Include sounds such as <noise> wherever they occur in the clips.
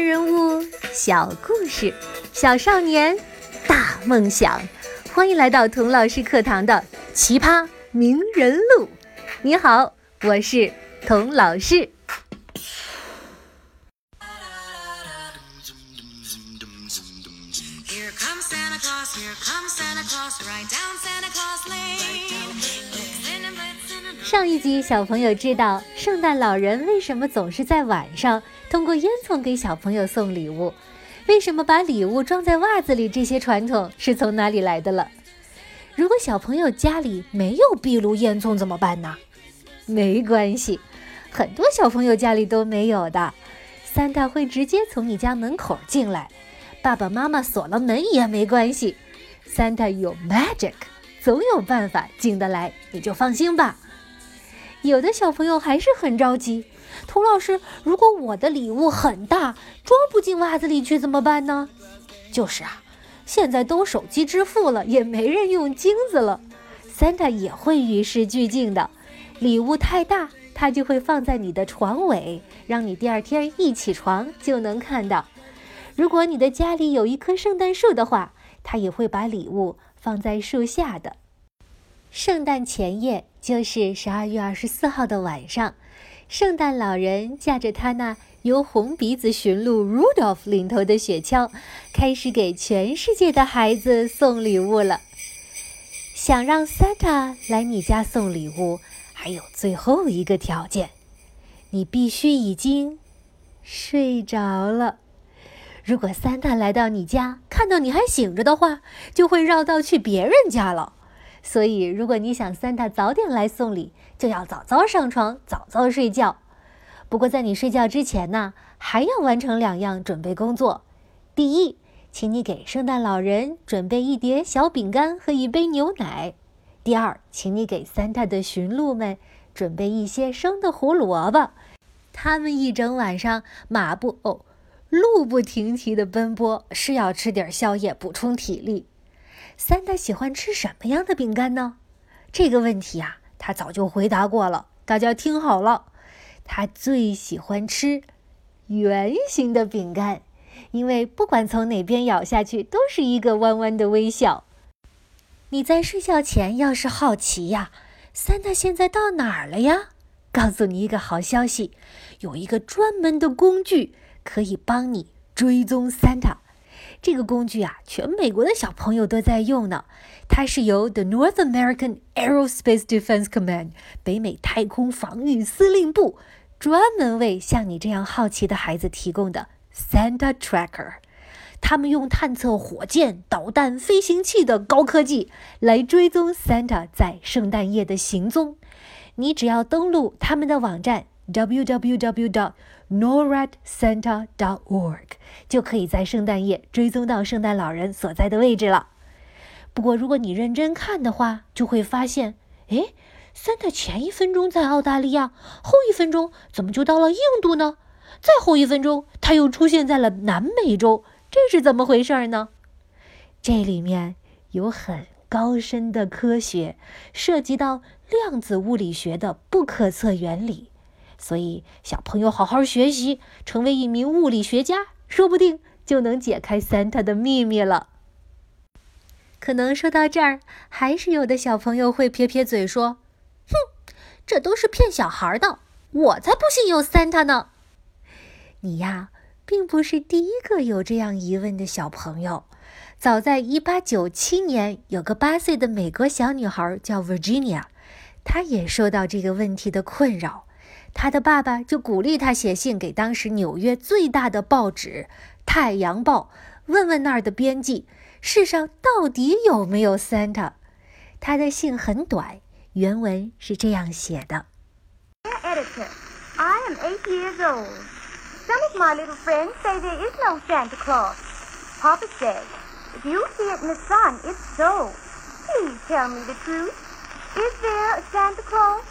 人物，小故事，小少年，大梦想。欢迎来到童老师课堂的奇葩名人录。你好，我是童老师。上一集，小朋友知道圣诞老人为什么总是在晚上 <laughs> 通过烟囱给小朋友送礼物，为什么把礼物装在袜子里，这些传统是从哪里来的了？如果小朋友家里没有壁炉烟囱怎么办呢？没关系，很多小朋友家里都没有的。三大会直接从你家门口进来，爸爸妈妈锁了门也没关系。三大有 magic，总有办法进得来，你就放心吧。有的小朋友还是很着急，童老师，如果我的礼物很大，装不进袜子里去怎么办呢？就是啊，现在都手机支付了，也没人用金子了。Santa 也会与时俱进的，礼物太大，他就会放在你的床尾，让你第二天一起床就能看到。如果你的家里有一棵圣诞树的话，他也会把礼物放在树下的。圣诞前夜就是十二月二十四号的晚上，圣诞老人驾着他那由红鼻子驯鹿 Rudolph 领头的雪橇，开始给全世界的孩子送礼物了。想让 Santa 来你家送礼物，还有最后一个条件，你必须已经睡着了。如果 Santa 来到你家，看到你还醒着的话，就会绕道去别人家了。所以，如果你想 Santa 早点来送礼，就要早早上床，早早睡觉。不过，在你睡觉之前呢，还要完成两样准备工作。第一，请你给圣诞老人准备一碟小饼干和一杯牛奶。第二，请你给 Santa 的驯鹿们准备一些生的胡萝卜。他们一整晚上马不哦，路不停蹄地奔波，是要吃点宵夜补充体力。三大喜欢吃什么样的饼干呢？这个问题啊，他早就回答过了。大家听好了，他最喜欢吃圆形的饼干，因为不管从哪边咬下去，都是一个弯弯的微笑。你在睡觉前要是好奇呀，三大现在到哪儿了呀？告诉你一个好消息，有一个专门的工具可以帮你追踪三大。这个工具啊，全美国的小朋友都在用呢。它是由 The North American Aerospace Defense Command 北美太空防御司令部专门为像你这样好奇的孩子提供的 Santa Tracker。他们用探测火箭、导弹、飞行器的高科技来追踪 Santa 在圣诞夜的行踪。你只要登录他们的网站 www. NORADSanta.org 就可以在圣诞夜追踪到圣诞老人所在的位置了。不过，如果你认真看的话，就会发现，哎，Santa 前一分钟在澳大利亚，后一分钟怎么就到了印度呢？再后一分钟，他又出现在了南美洲，这是怎么回事呢？这里面有很高深的科学，涉及到量子物理学的不可测原理。所以，小朋友好好学习，成为一名物理学家，说不定就能解开 Santa 的秘密了。可能说到这儿，还是有的小朋友会撇撇嘴说：“哼，这都是骗小孩的，我才不信有 Santa 呢。”你呀，并不是第一个有这样疑问的小朋友。早在1897年，有个八岁的美国小女孩叫 Virginia，她也受到这个问题的困扰。他的爸爸就鼓励他写信给当时纽约最大的报纸《太阳报》，问问那儿的编辑，世上到底有没有 Santa。他的信很短，原文是这样写的：Dear Editor, I am eight years old. Some of my little friends say there is no Santa Claus. Papa says, if you see it in the sun, it's so. Please tell me the truth. Is there a Santa Claus?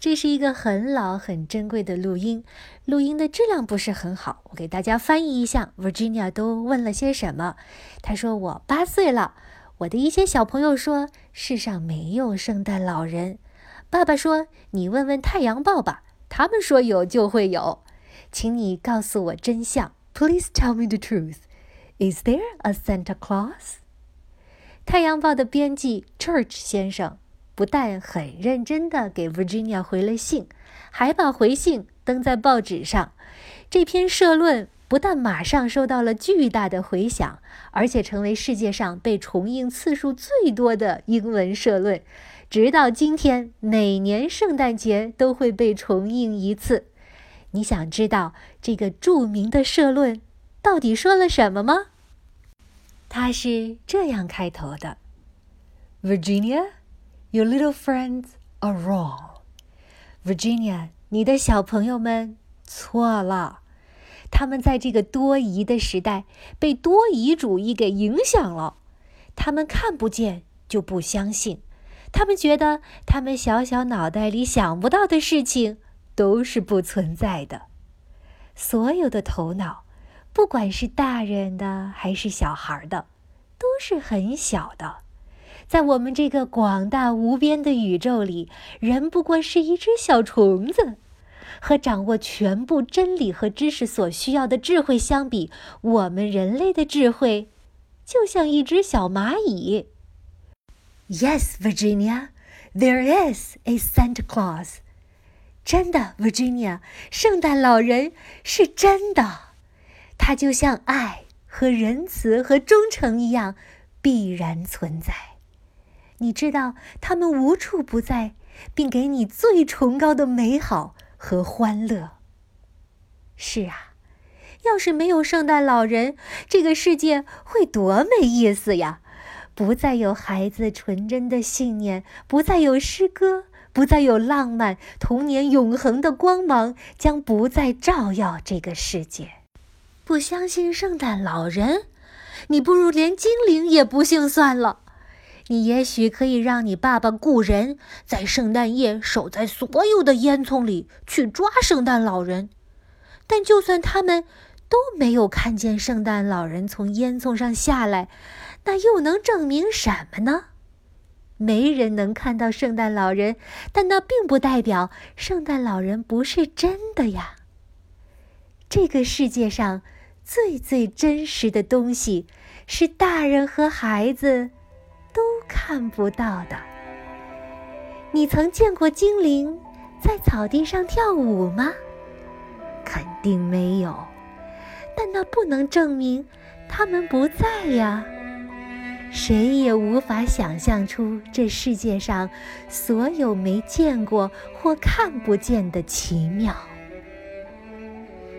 这是一个很老、很珍贵的录音，录音的质量不是很好。我给大家翻译一下，Virginia 都问了些什么。他说：“我八岁了，我的一些小朋友说世上没有圣诞老人。爸爸说你问问《太阳报》吧，他们说有就会有，请你告诉我真相。Please tell me the truth. Is there a Santa Claus? 太阳报的编辑 Church 先生不但很认真地给 Virginia 回了信，还把回信登在报纸上。这篇社论不但马上收到了巨大的回响，而且成为世界上被重映次数最多的英文社论。直到今天，每年圣诞节都会被重映一次。你想知道这个著名的社论到底说了什么吗？它是这样开头的：Virginia。Your little friends are wrong, Virginia. 你的小朋友们错了，他们在这个多疑的时代被多疑主义给影响了。他们看不见就不相信，他们觉得他们小小脑袋里想不到的事情都是不存在的。所有的头脑，不管是大人的还是小孩的，都是很小的。在我们这个广大无边的宇宙里，人不过是一只小虫子。和掌握全部真理和知识所需要的智慧相比，我们人类的智慧就像一只小蚂蚁。Yes, Virginia, there is a Santa Claus. 真的，Virginia，圣诞老人是真的。他就像爱和仁慈和忠诚一样，必然存在。你知道他们无处不在，并给你最崇高的美好和欢乐。是啊，要是没有圣诞老人，这个世界会多没意思呀！不再有孩子纯真的信念，不再有诗歌，不再有浪漫，童年永恒的光芒将不再照耀这个世界。不相信圣诞老人，你不如连精灵也不信算了。你也许可以让你爸爸雇人，在圣诞夜守在所有的烟囱里去抓圣诞老人，但就算他们都没有看见圣诞老人从烟囱上下来，那又能证明什么呢？没人能看到圣诞老人，但那并不代表圣诞老人不是真的呀。这个世界上最最真实的东西，是大人和孩子。看不到的。你曾见过精灵在草地上跳舞吗？肯定没有。但那不能证明他们不在呀。谁也无法想象出这世界上所有没见过或看不见的奇妙。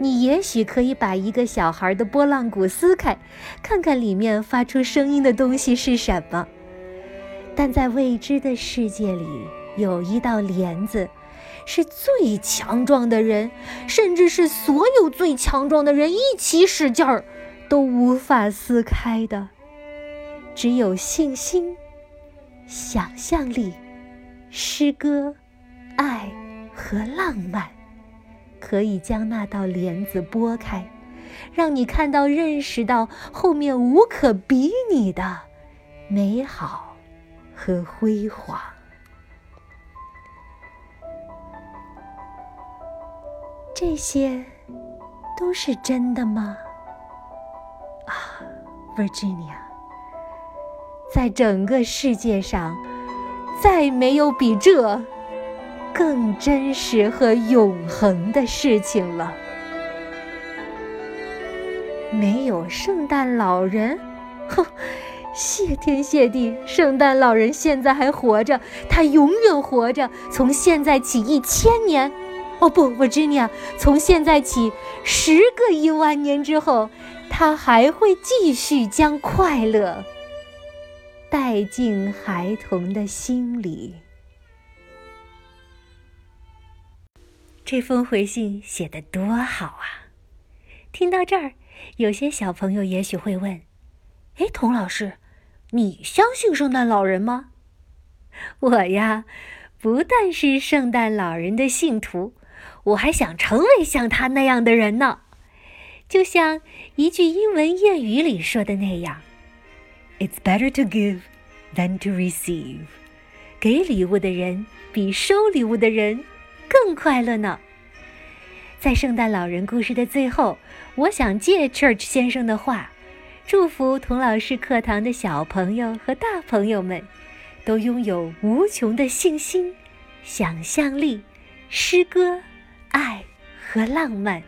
你也许可以把一个小孩的拨浪鼓撕开，看看里面发出声音的东西是什么。但在未知的世界里，有一道帘子，是最强壮的人，甚至是所有最强壮的人一起使劲儿，都无法撕开的。只有信心、想象力、诗歌、爱和浪漫，可以将那道帘子拨开，让你看到、认识到后面无可比拟的美好。和辉煌，这些都是真的吗？啊，Virginia，在整个世界上，再没有比这更真实和永恒的事情了。没有圣诞老人，哼。谢天谢地，圣诞老人现在还活着，他永远活着。从现在起一千年，哦不，Virginia，从现在起十个亿万年之后，他还会继续将快乐带进孩童的心里。这封回信写得多好啊！听到这儿，有些小朋友也许会问：“哎，童老师。”你相信圣诞老人吗？我呀，不但是圣诞老人的信徒，我还想成为像他那样的人呢。就像一句英文谚语里说的那样：“It's better to give than to receive。”给礼物的人比收礼物的人更快乐呢。在圣诞老人故事的最后，我想借 Church 先生的话，祝福童老师课堂的小朋友和大朋友们，都拥有无穷的信心、想象力、诗歌、爱和浪漫，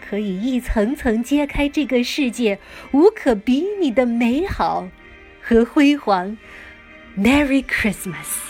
可以一层层揭开这个世界无可比拟的美好和辉煌。Merry Christmas！